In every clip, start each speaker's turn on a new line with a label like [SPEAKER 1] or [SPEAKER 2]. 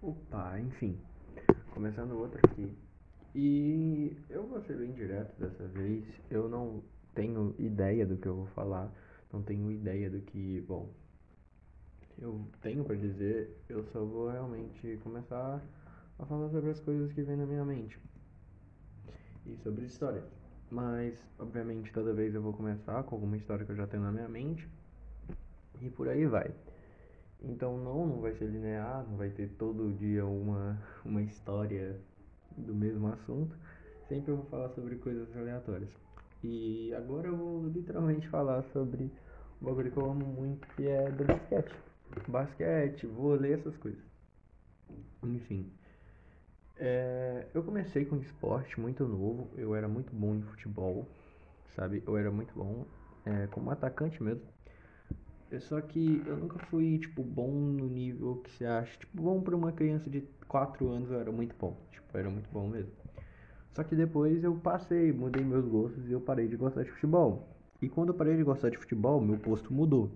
[SPEAKER 1] Opa, enfim, começando outro aqui. E eu vou ser bem direto dessa vez. Eu não tenho ideia do que eu vou falar, não tenho ideia do que, bom, eu tenho para dizer. Eu só vou realmente começar a falar sobre as coisas que vêm na minha mente e sobre história. Mas, obviamente, toda vez eu vou começar com alguma história que eu já tenho na minha mente e por aí vai. Então não, não vai ser linear, não vai ter todo dia uma, uma história do mesmo assunto. Sempre eu vou falar sobre coisas aleatórias. E agora eu vou literalmente falar sobre um bagulho que eu amo muito, que é do basquete. Basquete, vôlei, essas coisas. Enfim. É, eu comecei com esporte muito novo, eu era muito bom em futebol, sabe? Eu era muito bom é, como atacante mesmo. Só que eu nunca fui, tipo, bom no nível que você acha. Tipo, bom pra uma criança de 4 anos eu era muito bom. Tipo, era muito bom mesmo. Só que depois eu passei, mudei meus gostos e eu parei de gostar de futebol. E quando eu parei de gostar de futebol, meu posto mudou.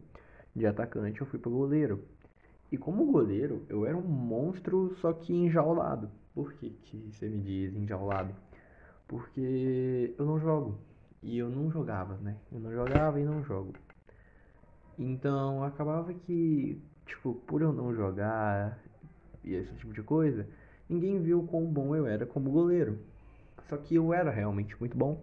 [SPEAKER 1] De atacante eu fui para goleiro. E como goleiro, eu era um monstro, só que enjaulado. Por que, que você me diz enjaulado? Porque eu não jogo. E eu não jogava, né? Eu não jogava e não jogo. Então acabava que, tipo, por eu não jogar e esse tipo de coisa, ninguém viu quão bom eu era como goleiro. Só que eu era realmente muito bom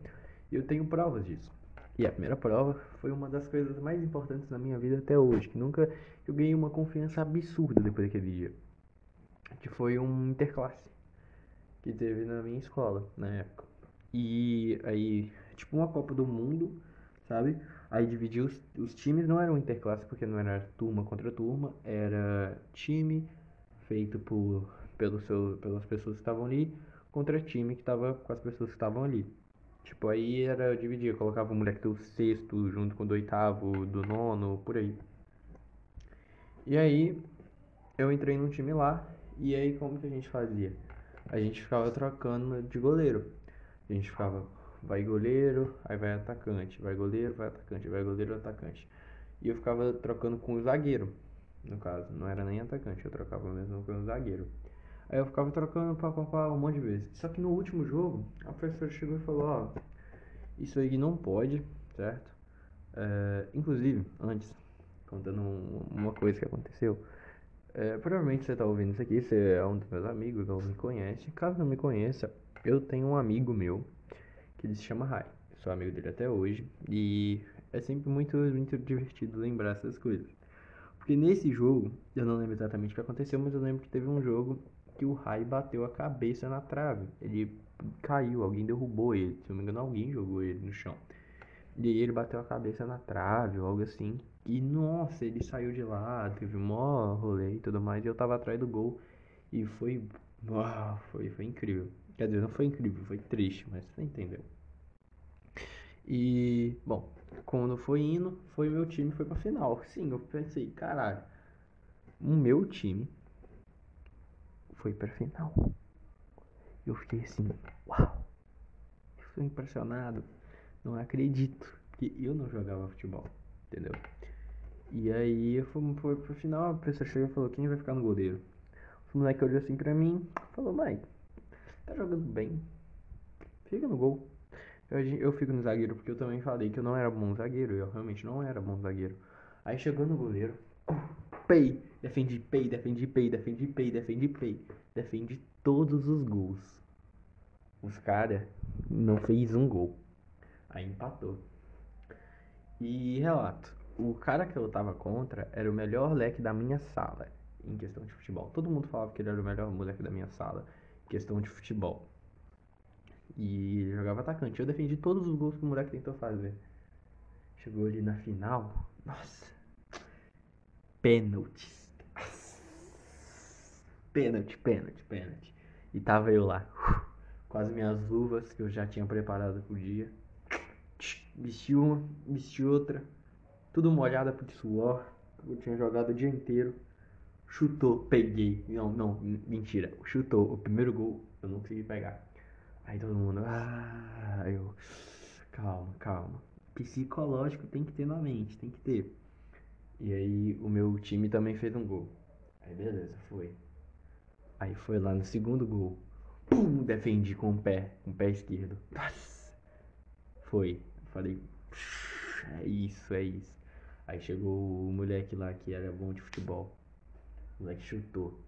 [SPEAKER 1] e eu tenho provas disso. E a primeira prova foi uma das coisas mais importantes da minha vida até hoje, que nunca eu ganhei uma confiança absurda depois daquele dia. Que foi um interclasse que teve na minha escola na época. E aí, tipo uma Copa do Mundo, sabe? Aí dividiu os, os times, não eram interclasse porque não era turma contra turma, era time feito por pelo seu, pelas pessoas que estavam ali contra time que estava com as pessoas que estavam ali. Tipo, aí era dividir, colocava o moleque do sexto junto com o do oitavo, do nono, por aí. E aí eu entrei num time lá, e aí como que a gente fazia? A gente ficava trocando de goleiro. A gente ficava vai goleiro, aí vai atacante, vai goleiro, vai atacante, vai goleiro, atacante. E eu ficava trocando com o zagueiro, no caso, não era nem atacante, eu trocava mesmo com o zagueiro. Aí eu ficava trocando pá, pá, pá, um monte de vezes. Só que no último jogo, a professora chegou e falou, ó, isso aí não pode, certo? É, inclusive, antes, contando um, uma coisa que aconteceu, é, provavelmente você está ouvindo isso aqui, você é um dos meus amigos, não me conhece. Caso não me conheça, eu tenho um amigo meu que ele se chama Rai. Sou amigo dele até hoje e é sempre muito, muito divertido lembrar essas coisas. Porque nesse jogo, eu não lembro exatamente o que aconteceu, mas eu lembro que teve um jogo que o Rai bateu a cabeça na trave. Ele caiu, alguém derrubou ele. Se não me engano, alguém jogou ele no chão. E aí ele bateu a cabeça na trave ou algo assim. E nossa, ele saiu de lá, teve maior rolê e tudo mais. E eu tava atrás do gol. E foi. Uau, foi, foi incrível. Quer dizer, não foi incrível, foi triste, mas você entendeu. E, bom, quando foi indo, foi meu time foi pra final. Sim, eu pensei, caralho, o meu time foi pra final. Eu fiquei assim, uau, estou impressionado, não acredito que eu não jogava futebol, entendeu? E aí foi, foi pro final, a pessoa chegou e falou, quem vai ficar no goleiro? O moleque olhou assim pra mim, falou, Mike, tá jogando bem. Fica no gol. Eu, eu fico no zagueiro porque eu também falei que eu não era bom zagueiro. Eu realmente não era bom zagueiro. Aí chegou no goleiro. Pei. Defendi pei, defendi pei, defendi pei, defendi pei. Defendi todos os gols. Os caras não fez um gol. Aí empatou. E relato. O cara que eu tava contra era o melhor leque da minha sala em questão de futebol. Todo mundo falava que ele era o melhor moleque da minha sala questão de futebol. E jogava atacante. Eu defendi todos os gols que o moleque tentou fazer. Chegou ali na final. Nossa. Pênaltis. Pênalti, pênalti, pênalti. E tava eu lá. Com as minhas luvas que eu já tinha preparado pro dia. Vesti uma, vesti outra. Tudo molhada por suor. Eu tinha jogado o dia inteiro chutou, peguei. Não, não, mentira. Chutou o primeiro gol, eu não consegui pegar. Aí todo mundo, ah, eu, calma, calma. Psicológico tem que ter na mente, tem que ter. E aí o meu time também fez um gol. Aí beleza, foi. Aí foi lá no segundo gol. Pum, defendi com o pé, com o pé esquerdo. Foi. Falei, é isso, é isso. Aí chegou o moleque lá que era bom de futebol. O moleque chutou.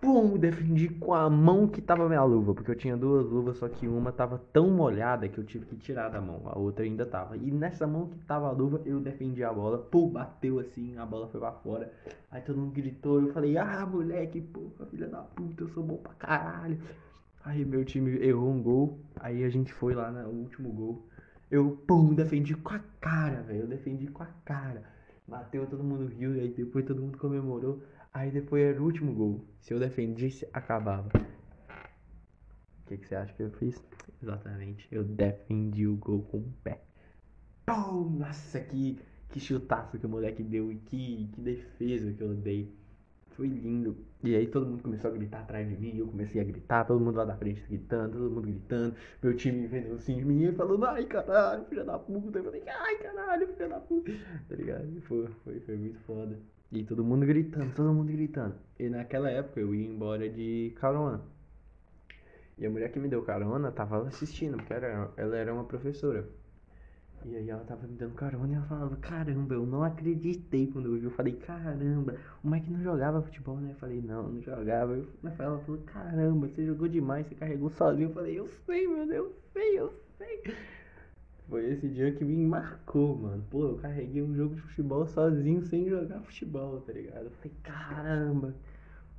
[SPEAKER 1] Pum, defendi com a mão que tava minha luva, porque eu tinha duas luvas, só que uma tava tão molhada que eu tive que tirar da mão, a outra ainda tava. E nessa mão que tava a luva, eu defendi a bola, pum, bateu assim, a bola foi pra fora. Aí todo mundo gritou, eu falei, ah, moleque, porra, filha da puta, eu sou bom pra caralho. Aí meu time errou um gol, aí a gente foi lá no último gol. Eu, pum, defendi com a cara, velho, eu defendi com a cara. Bateu, todo mundo riu, aí depois todo mundo comemorou. Aí depois era o último gol. Se eu defendisse, acabava. O que, que você acha que eu fiz? Exatamente. Eu defendi o gol com o pé. Pum! Nossa, que, que chutaço que o moleque deu e que, que defesa que eu dei. Foi lindo. E aí todo mundo começou a gritar atrás de mim. Eu comecei a gritar, todo mundo lá da frente gritando, todo mundo gritando. Meu time vendo assim de mim falando, ai caralho, filha da puta. Eu falei, ai caralho, filha da puta. Tá ligado? Foi, foi, foi muito foda. E todo mundo gritando, todo mundo gritando. E naquela época eu ia embora de carona. E a mulher que me deu carona tava assistindo, porque era, ela era uma professora. E aí ela tava me dando carona e ela falava, caramba, eu não acreditei quando eu vi. Eu falei, caramba, o Mike não jogava futebol, né? Eu falei, não, não jogava. Eu, ela falou, caramba, você jogou demais, você carregou sozinho. Eu falei, eu sei, meu Deus, eu sei, eu sei. Foi esse dia que me marcou, mano. Pô, eu carreguei um jogo de futebol sozinho sem jogar futebol, tá ligado? Eu falei, caramba,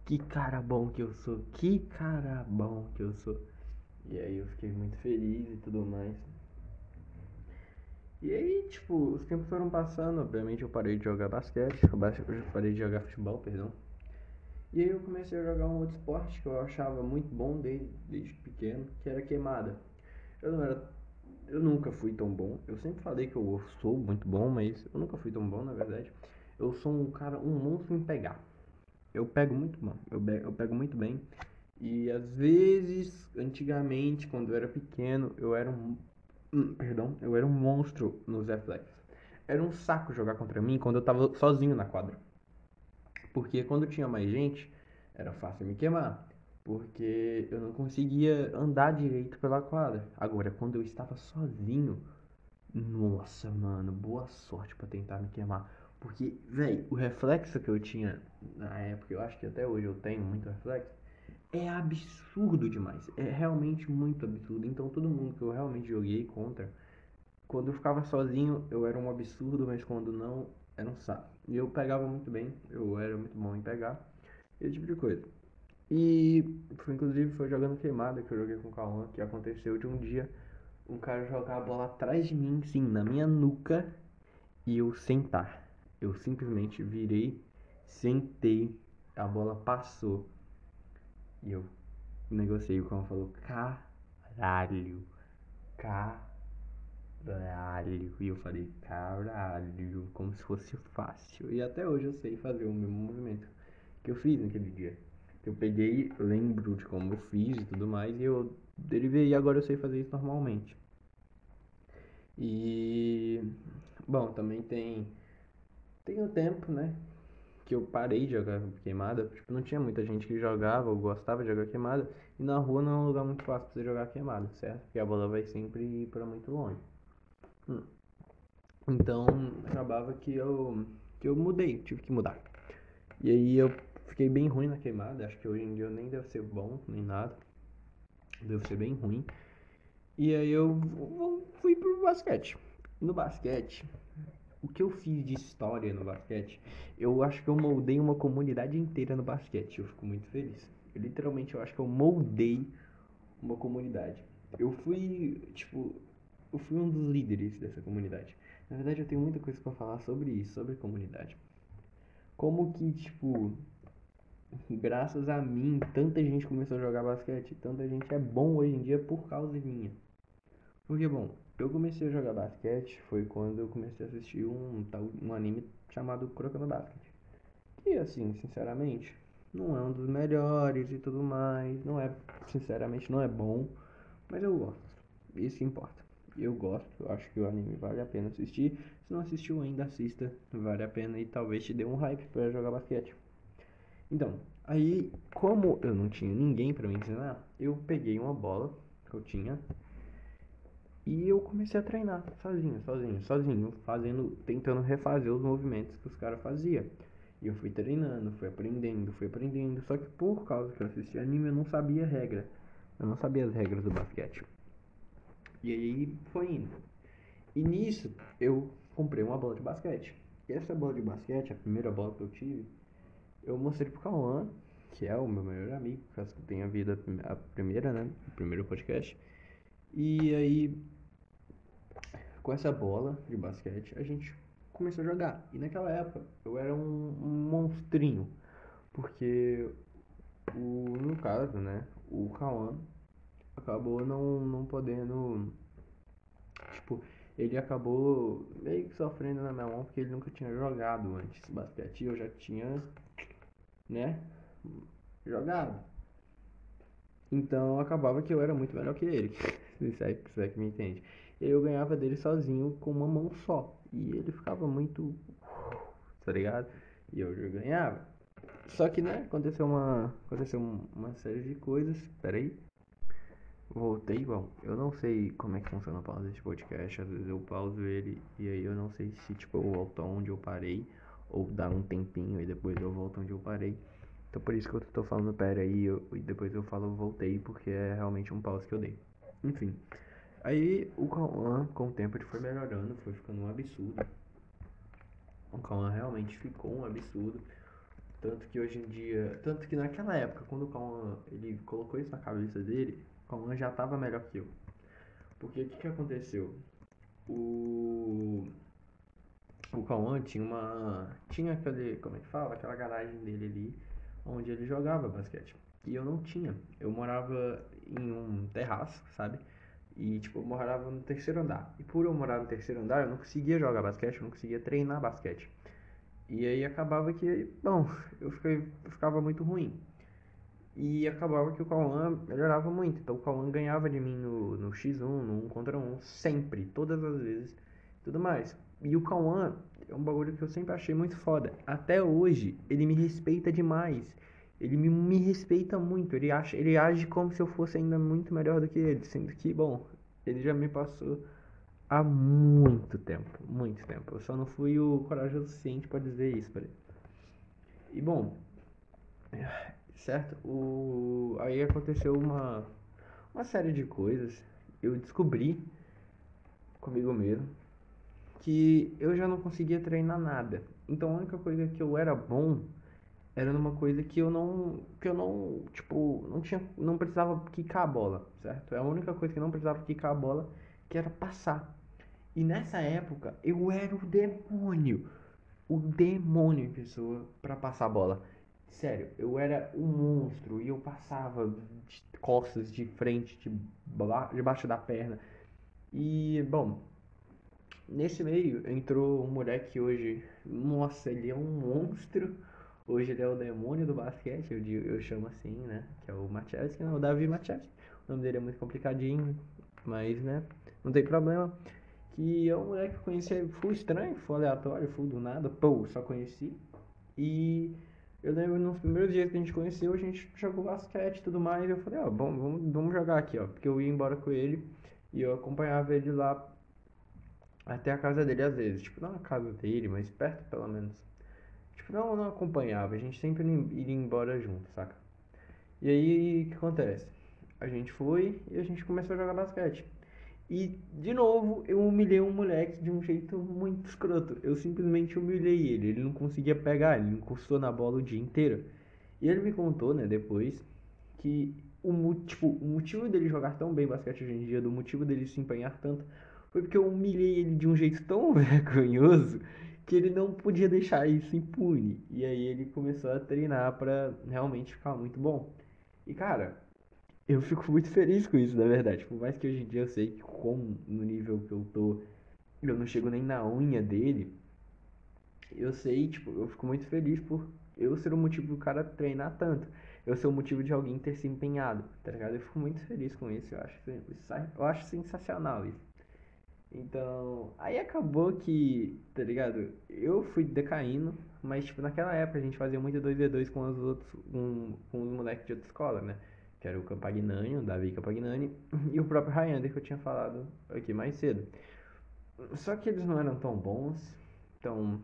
[SPEAKER 1] que cara bom que eu sou, que cara bom que eu sou. E aí eu fiquei muito feliz e tudo mais. E aí, tipo, os tempos foram passando, obviamente eu parei de jogar basquete, eu parei de jogar futebol, perdão. E aí eu comecei a jogar um outro esporte que eu achava muito bom desde, desde pequeno, que era queimada. Eu não era eu nunca fui tão bom. Eu sempre falei que eu sou muito bom, mas eu nunca fui tão bom, na verdade. Eu sou um cara, um monstro em pegar. Eu pego muito bom, eu, eu pego muito bem. E às vezes, antigamente, quando eu era pequeno, eu era um. Hum, perdão, eu era um monstro nos reflexos. Era um saco jogar contra mim quando eu tava sozinho na quadra. Porque quando tinha mais gente, era fácil me queimar porque eu não conseguia andar direito pela quadra. Agora, quando eu estava sozinho, nossa, mano, boa sorte para tentar me queimar. Porque, velho, o reflexo que eu tinha na época, eu acho que até hoje eu tenho muito reflexo, é absurdo demais. É realmente muito absurdo. Então, todo mundo que eu realmente joguei contra, quando eu ficava sozinho, eu era um absurdo, mas quando não, era um saco. E eu pegava muito bem, eu era muito bom em pegar, esse tipo de coisa. E foi, inclusive foi jogando queimada que eu joguei com o Cauã, que aconteceu de um dia um cara jogar a bola atrás de mim, sim, na minha nuca, e eu sentar. Eu simplesmente virei, sentei, a bola passou. E eu negociei, o Cauã falou, caralho, caralho. E eu falei, caralho, como se fosse fácil. E até hoje eu sei fazer o mesmo movimento que eu fiz naquele dia eu peguei, lembro de como eu fiz e tudo mais, e eu derivei e agora eu sei fazer isso normalmente. E bom, também tem tem o tempo, né, que eu parei de jogar queimada, tipo, não tinha muita gente que jogava ou gostava de jogar queimada, e na rua não é um lugar muito fácil pra você jogar queimada, certo? Porque a bola vai sempre ir para muito longe. Hum. Então, acabava que eu que eu mudei, tive que mudar. E aí eu Fiquei bem ruim na queimada, acho que hoje em dia eu nem devo ser bom, nem nada. Devo ser bem ruim. E aí eu fui pro basquete. No basquete, o que eu fiz de história no basquete, eu acho que eu moldei uma comunidade inteira no basquete. Eu fico muito feliz. Eu, literalmente, eu acho que eu moldei uma comunidade. Eu fui, tipo, eu fui um dos líderes dessa comunidade. Na verdade, eu tenho muita coisa para falar sobre isso, sobre comunidade. Como que, tipo, graças a mim, tanta gente começou a jogar basquete, tanta gente é bom hoje em dia por causa minha. Porque, bom, eu comecei a jogar basquete foi quando eu comecei a assistir um, um anime chamado Kuroko Basket. Que, assim, sinceramente, não é um dos melhores e tudo mais, não é, sinceramente, não é bom, mas eu gosto, isso importa. Eu gosto, acho que o anime vale a pena assistir. Se não assistiu ainda, assista, vale a pena e talvez te dê um hype para jogar basquete. Então, aí, como eu não tinha ninguém para me ensinar, eu peguei uma bola que eu tinha e eu comecei a treinar sozinho, sozinho, sozinho, fazendo, tentando refazer os movimentos que os caras faziam. E eu fui treinando, fui aprendendo, fui aprendendo. Só que por causa que eu assistia anime, eu não sabia regra. Eu não sabia as regras do basquete. E aí foi indo. E nisso eu comprei uma bola de basquete. E essa bola de basquete, a primeira bola que eu tive, eu mostrei pro Cauã, que é o meu melhor amigo, caso que tenha vindo a primeira, né? O primeiro podcast. E aí, com essa bola de basquete, a gente começou a jogar. E naquela época eu era um, um monstrinho. Porque o, no caso, né, o Kawan acabou não, não podendo. Tipo, ele acabou meio que sofrendo na minha mão porque ele nunca tinha jogado antes basquete. Eu já tinha, né, jogado. Então acabava que eu era muito melhor que ele. Se é, se é que me entende. Eu ganhava dele sozinho com uma mão só. E ele ficava muito. Tá ligado? E eu ganhava. Só que, né, aconteceu uma. Aconteceu uma série de coisas. Pera aí. Voltei, bom, eu não sei como é que funciona a pausa desse podcast, às vezes eu pauso ele e aí eu não sei se tipo eu volto onde eu parei ou dá um tempinho e depois eu volto onde eu parei. Então por isso que eu tô falando pera aí eu, e depois eu falo voltei porque é realmente um pause que eu dei. Enfim, Aí o Cauã, com o tempo, ele foi melhorando, foi ficando um absurdo. O Cauã realmente ficou um absurdo. Tanto que hoje em dia. Tanto que naquela época, quando o Cauã ele colocou isso na cabeça dele, o Cauã já tava melhor que eu. Porque o que, que aconteceu? O. O Cauã tinha uma. Tinha aquele. Como é que fala? Aquela garagem dele ali onde ele jogava basquete. E eu não tinha. Eu morava em um terraço, sabe? E, tipo, eu morava no terceiro andar. E por eu morar no terceiro andar, eu não conseguia jogar basquete, eu não conseguia treinar basquete. E aí acabava que, bom, eu, fiquei, eu ficava muito ruim. E acabava que o Cauã melhorava muito. Então o Cauã ganhava de mim no, no X1, no 1 contra 1, sempre, todas as vezes, tudo mais. E o Cauã é um bagulho que eu sempre achei muito foda. Até hoje, ele me respeita demais. Ele me, me respeita muito, ele, acha, ele age como se eu fosse ainda muito melhor do que ele, sendo que, bom, ele já me passou há muito tempo, muito tempo. Eu só não fui o corajoso suficiente para dizer isso para ele. E bom, certo? O, aí aconteceu uma, uma série de coisas. Eu descobri comigo mesmo que eu já não conseguia treinar nada. Então a única coisa que eu era bom era numa coisa que eu não que eu não tipo não tinha não precisava quicar a bola certo? É a única coisa que não precisava quicar a bola que era passar. E nessa época eu era o demônio o demônio em pessoa para passar a bola. Sério eu era um monstro e eu passava de costas de frente de debaixo da perna. E bom nesse meio entrou um moleque hoje. Nossa ele é um monstro Hoje ele é o demônio do basquete, eu, eu chamo assim, né? Que é o Machevski, não, o Davi Machevski. O nome dele é muito complicadinho, mas, né? Não tem problema. Que é um moleque que eu conheci, foi estranho, foi aleatório, foi do nada, pô, só conheci. E eu lembro nos primeiros dias que a gente conheceu, a gente jogou basquete e tudo mais. E eu falei, ó, oh, vamos, vamos, vamos jogar aqui, ó. Porque eu ia embora com ele e eu acompanhava ele lá até a casa dele às vezes. Tipo, não na casa dele, mas perto pelo menos. Tipo, não, não acompanhava, a gente sempre iria embora junto, saca? E aí, o que acontece? A gente foi e a gente começou a jogar basquete. E, de novo, eu humilhei um moleque de um jeito muito escroto. Eu simplesmente humilhei ele. Ele não conseguia pegar, ele encostou na bola o dia inteiro. E ele me contou, né, depois, que o, tipo, o motivo dele jogar tão bem basquete hoje em dia, do motivo dele se empenhar tanto, foi porque eu humilhei ele de um jeito tão vergonhoso que ele não podia deixar isso impune. E aí ele começou a treinar para realmente ficar muito bom. E cara, eu fico muito feliz com isso, na verdade. Por mais que hoje em dia eu sei que como no nível que eu tô, eu não chego nem na unha dele. Eu sei, tipo, eu fico muito feliz por eu ser o motivo do cara treinar tanto. Eu ser o motivo de alguém ter se empenhado, tá ligado? Eu fico muito feliz com isso, eu acho, eu acho sensacional isso. Então, aí acabou que, tá ligado? Eu fui decaindo, mas tipo, naquela época a gente fazia muito 2v2 com os outros, com, com os moleques de outra escola, né? Que era o Campagnani, o Davi Campagnani e o próprio Ryander que eu tinha falado aqui mais cedo. Só que eles não eram tão bons, então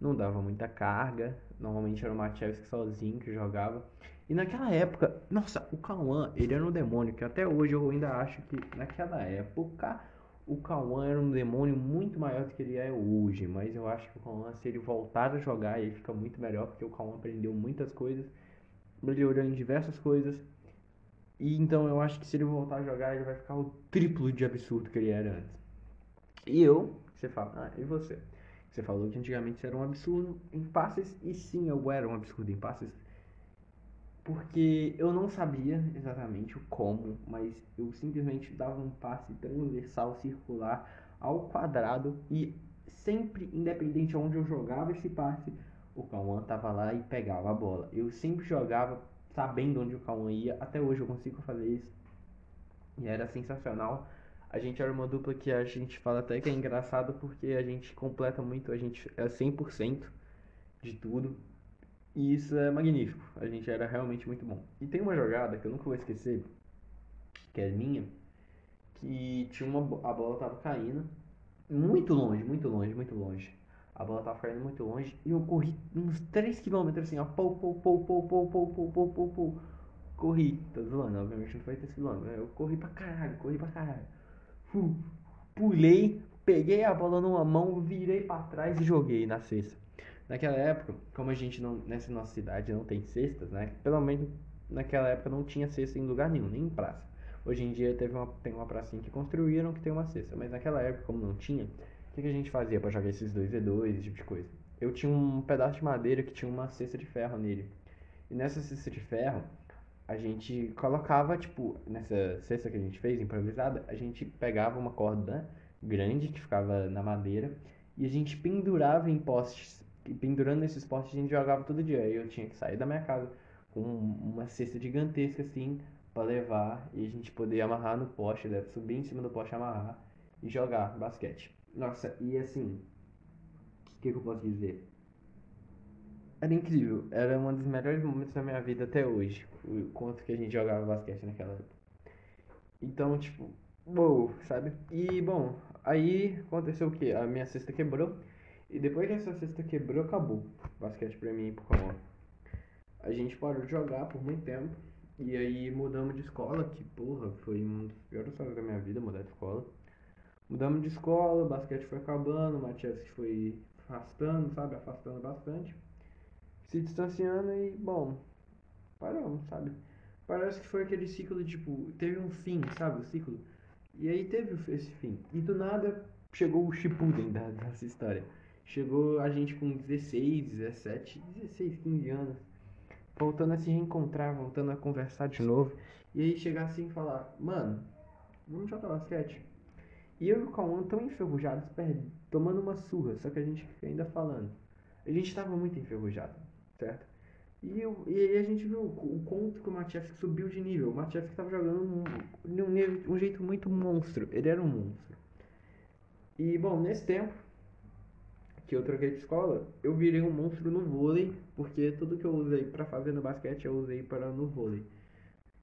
[SPEAKER 1] não dava muita carga. Normalmente era o Machevski sozinho que jogava. E naquela época, nossa, o Cauã, ele era um demônio, que até hoje eu ainda acho que naquela época o Cauã era um demônio muito maior do que ele é hoje. Mas eu acho que o Cauã, se ele voltar a jogar, ele fica muito melhor, porque o Cauã aprendeu muitas coisas, melhorou em diversas coisas. E então eu acho que se ele voltar a jogar, ele vai ficar o triplo de absurdo que ele era antes. E eu, você fala, ah, e você? Você falou que antigamente você era um absurdo em passes, e sim, eu era um absurdo em passes. Porque eu não sabia exatamente o como, mas eu simplesmente dava um passe transversal, circular, ao quadrado, e sempre, independente de onde eu jogava esse passe, o Cauã tava lá e pegava a bola. Eu sempre jogava sabendo onde o Cauã ia, até hoje eu consigo fazer isso. E era sensacional a gente era uma dupla que a gente fala até que é engraçado porque a gente completa muito, a gente é 100% de tudo. E isso é magnífico. A gente era realmente muito bom. E tem uma jogada que eu nunca vou esquecer, que é minha, que tinha uma a bola tava caindo muito longe, muito longe, muito longe. A bola tava caindo muito longe e eu corri uns 3km assim, ó, pou, pou, pou, pou, pou, pou, pou, pou, pou, pou. Corri, tô zoando, obviamente não foi 3km, né? Eu corri pra caralho, corri pra caralho pulei, peguei a bola numa mão, virei para trás e joguei na cesta. Naquela época, como a gente não, nessa nossa cidade não tem cestas, né? Pelo menos naquela época não tinha cesta em lugar nenhum, nem em praça. Hoje em dia teve uma, tem uma pracinha que construíram que tem uma cesta, mas naquela época, como não tinha, o que, que a gente fazia para jogar esses dois V2, esse tipo de coisa? Eu tinha um pedaço de madeira que tinha uma cesta de ferro nele. E nessa cesta de ferro, a gente colocava, tipo, nessa cesta que a gente fez, improvisada, a gente pegava uma corda grande que ficava na madeira e a gente pendurava em postes. E pendurando nesses postes a gente jogava todo dia. Aí eu tinha que sair da minha casa com uma cesta gigantesca assim para levar e a gente poder amarrar no poste, deve subir em cima do poste, amarrar e jogar basquete. Nossa, e assim, o que, que eu posso dizer? Era incrível, era um dos melhores momentos da minha vida até hoje o quanto que a gente jogava basquete naquela época. Então, tipo, uou, sabe? E, bom, aí aconteceu o que? A minha cesta quebrou. E depois que essa cesta quebrou, acabou basquete pra mim e pro Camon. A gente parou de jogar por muito tempo. E aí mudamos de escola, que porra, foi um dos piores anos da minha vida mudar de escola. Mudamos de escola, o basquete foi acabando, o Matias foi afastando, sabe? Afastando bastante. Se distanciando e, bom, paramos, sabe? Parece que foi aquele ciclo, tipo, teve um fim, sabe? O ciclo. E aí teve esse fim. E do nada chegou o Shippuden da, dessa história. Chegou a gente com 16, 17, 16, 15 anos. Voltando a se reencontrar, voltando a conversar de novo. E aí chegar assim e falar, mano, vamos jogar basquete. E eu e o Cauã tão enferrujados, tomando uma surra, só que a gente ainda falando. A gente tava muito enferrujado, certo? E, eu, e aí a gente viu o quanto que o Matias subiu de nível. O Matias estava jogando um, um, um jeito muito monstro. Ele era um monstro. E bom, nesse tempo que eu troquei de escola, eu virei um monstro no vôlei, porque tudo que eu usei para fazer no basquete eu usei para no vôlei.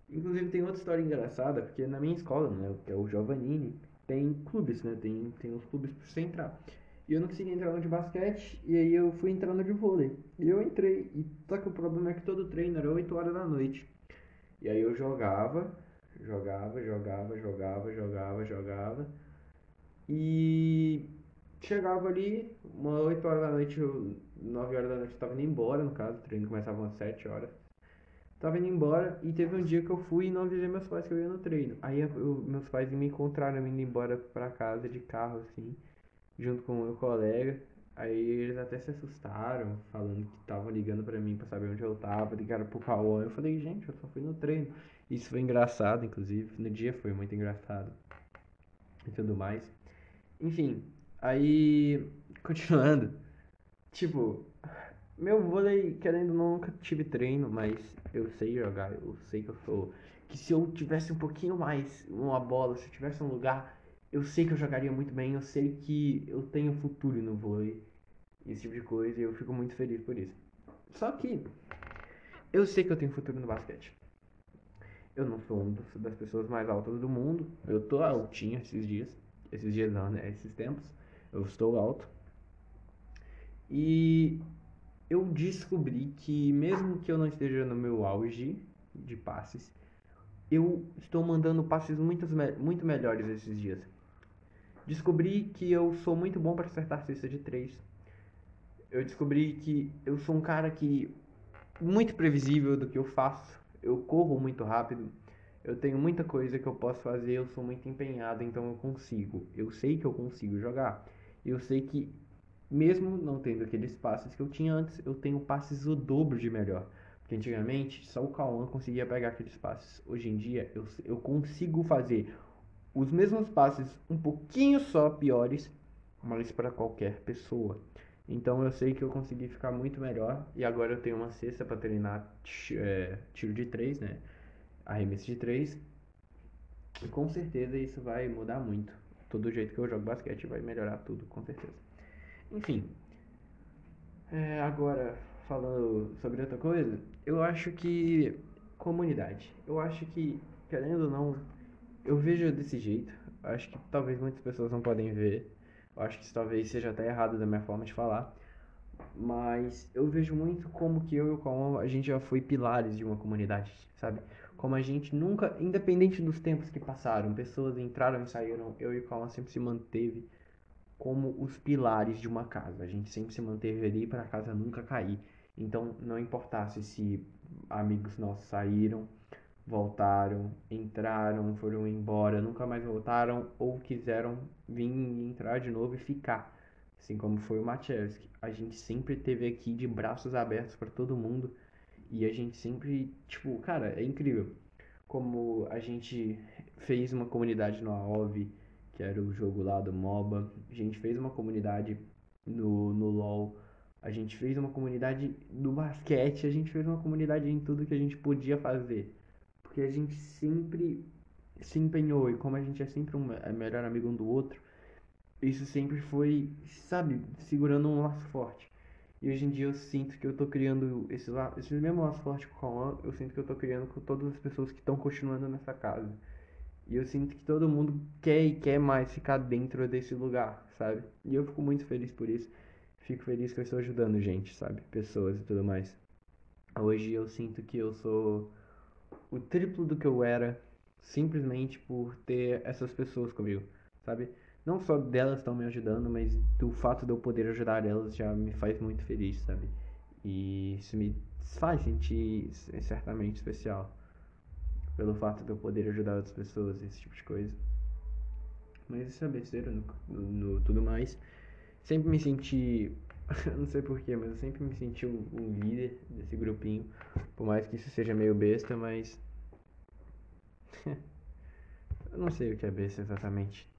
[SPEAKER 1] Inclusive tem outra história engraçada, porque na minha escola, né, que é o Giovannini, tem clubes, né? Tem, tem uns clubes pra você entrar. E eu não consegui entrar no de basquete, e aí eu fui entrando de vôlei. E eu entrei, e só que o problema é que todo treino era 8 horas da noite. E aí eu jogava, jogava, jogava, jogava, jogava, jogava. E chegava ali, uma 8 horas da noite, 9 horas da noite eu tava indo embora, no caso, o treino começava às 7 horas. Tava indo embora e teve um dia que eu fui e não avisei meus pais que eu ia no treino. Aí eu, meus pais me encontraram indo embora pra casa de carro, assim junto com o meu colega. Aí eles até se assustaram, falando que estavam ligando para mim para saber onde eu tava, ligaram pro Cauã. Eu falei, gente, eu só fui no treino. Isso foi engraçado, inclusive. No dia foi muito engraçado. E tudo mais. Enfim, aí, continuando. Tipo, meu vôlei, querendo não, nunca tive treino, mas eu sei jogar, eu sei que eu sou. Que se eu tivesse um pouquinho mais uma bola, se eu tivesse um lugar eu sei que eu jogaria muito bem, eu sei que eu tenho futuro no vôlei, esse tipo de coisa, e eu fico muito feliz por isso. Só que eu sei que eu tenho futuro no basquete. Eu não sou uma das pessoas mais altas do mundo, eu tô altinho esses dias, esses dias não, né, esses tempos, eu estou alto. E eu descobri que mesmo que eu não esteja no meu auge de passes, eu estou mandando passes muito, muito melhores esses dias. Descobri que eu sou muito bom para acertar cesta de três. Eu descobri que eu sou um cara que muito previsível do que eu faço. Eu corro muito rápido. Eu tenho muita coisa que eu posso fazer, eu sou muito empenhado, então eu consigo. Eu sei que eu consigo jogar. Eu sei que mesmo não tendo aqueles passes que eu tinha antes, eu tenho passes o dobro de melhor. Porque antigamente só o Cauã conseguia pegar aqueles passes. Hoje em dia eu, eu consigo fazer os mesmos passes um pouquinho só piores, mas para qualquer pessoa. Então eu sei que eu consegui ficar muito melhor e agora eu tenho uma cesta para treinar é, tiro de 3, né? Arremesso de 3. E com certeza isso vai mudar muito. Todo jeito que eu jogo basquete vai melhorar tudo, com certeza. Enfim. É, agora, falando sobre outra coisa, eu acho que comunidade. Eu acho que, querendo ou não, eu vejo desse jeito. Acho que talvez muitas pessoas não podem ver. Eu acho que isso talvez seja até errado da minha forma de falar. Mas eu vejo muito como que eu e o Calma, a gente já foi pilares de uma comunidade, sabe? Como a gente nunca, independente dos tempos que passaram, pessoas entraram e saíram, eu e o sempre se manteve como os pilares de uma casa. A gente sempre se manteve ali para a casa nunca cair. Então, não importasse se amigos nossos saíram, voltaram, entraram, foram embora, nunca mais voltaram ou quiseram vir entrar de novo e ficar. Assim como foi o Machevski. A gente sempre teve aqui de braços abertos para todo mundo e a gente sempre, tipo, cara, é incrível como a gente fez uma comunidade no AOV, que era o jogo lá do MOBA. A gente fez uma comunidade no, no LoL. A gente fez uma comunidade no basquete. A gente fez uma comunidade em tudo que a gente podia fazer porque a gente sempre se empenhou e como a gente é sempre um é melhor amigo um do outro, isso sempre foi, sabe, segurando um laço forte. E hoje em dia eu sinto que eu tô criando esse, laço, esse mesmo laço forte com o Cauã, eu sinto que eu tô criando com todas as pessoas que estão continuando nessa casa. E eu sinto que todo mundo quer e quer mais ficar dentro desse lugar, sabe? E eu fico muito feliz por isso. Fico feliz que eu estou ajudando gente, sabe? Pessoas e tudo mais. Hoje eu sinto que eu sou o triplo do que eu era simplesmente por ter essas pessoas comigo, sabe? Não só delas estão me ajudando, mas do fato de eu poder ajudar elas já me faz muito feliz, sabe? E isso me faz sentir certamente especial pelo fato de eu poder ajudar outras pessoas, esse tipo de coisa. Mas isso é besteira no, no, tudo mais. Sempre me senti não sei porquê, mas eu sempre me senti um, líder desse grupinho. Por mais que isso seja meio besta, mas. eu não sei o que é besta exatamente.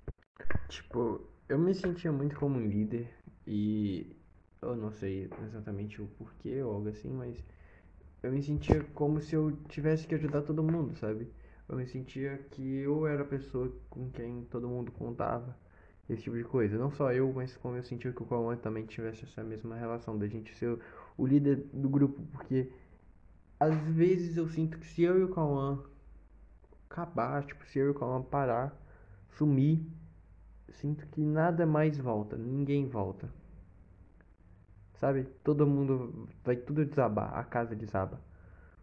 [SPEAKER 1] Tipo, eu me sentia muito como um líder e. Eu não sei exatamente o porquê ou algo assim, mas. Eu me sentia como se eu tivesse que ajudar todo mundo, sabe? Eu me sentia que eu era a pessoa com quem todo mundo contava esse tipo de coisa. Não só eu, mas como eu senti que o Cauã também tivesse essa mesma relação da gente ser o líder do grupo, porque às vezes eu sinto que se eu e o Cauã acabar, tipo, se eu e o Cauã parar, sumir, sinto que nada mais volta, ninguém volta. Sabe? Todo mundo vai tudo desabar, a casa desaba.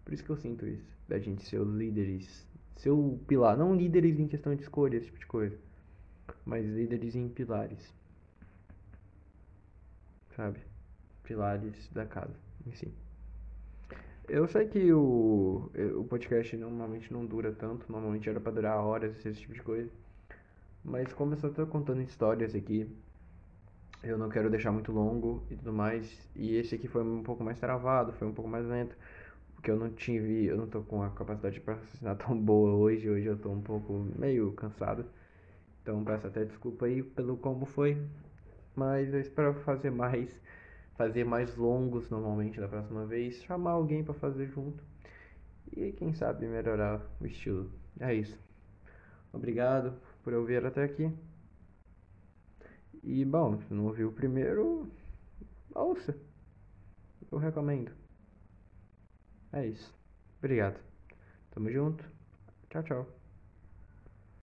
[SPEAKER 1] Por isso que eu sinto isso, da gente ser os líderes, ser o pilar, não líderes em questão de escolha, esse tipo de coisa mas líderes em pilares. Sabe? Pilares da casa, enfim. Eu sei que o, o podcast normalmente não dura tanto, normalmente era pra durar horas, esse tipo de coisa. Mas como eu só tô contando histórias aqui, eu não quero deixar muito longo e tudo mais. E esse aqui foi um pouco mais travado, foi um pouco mais lento. Porque eu não tive, eu não tô com a capacidade para raciocinar tão boa hoje. Hoje eu tô um pouco meio cansado. Então peço até desculpa aí pelo como foi. Mas eu espero fazer mais. Fazer mais longos normalmente da próxima vez. Chamar alguém para fazer junto. E quem sabe melhorar o estilo. É isso. Obrigado por eu vir até aqui. E bom, se não viu o primeiro, ouça. Eu recomendo. É isso. Obrigado. Tamo junto. Tchau, tchau.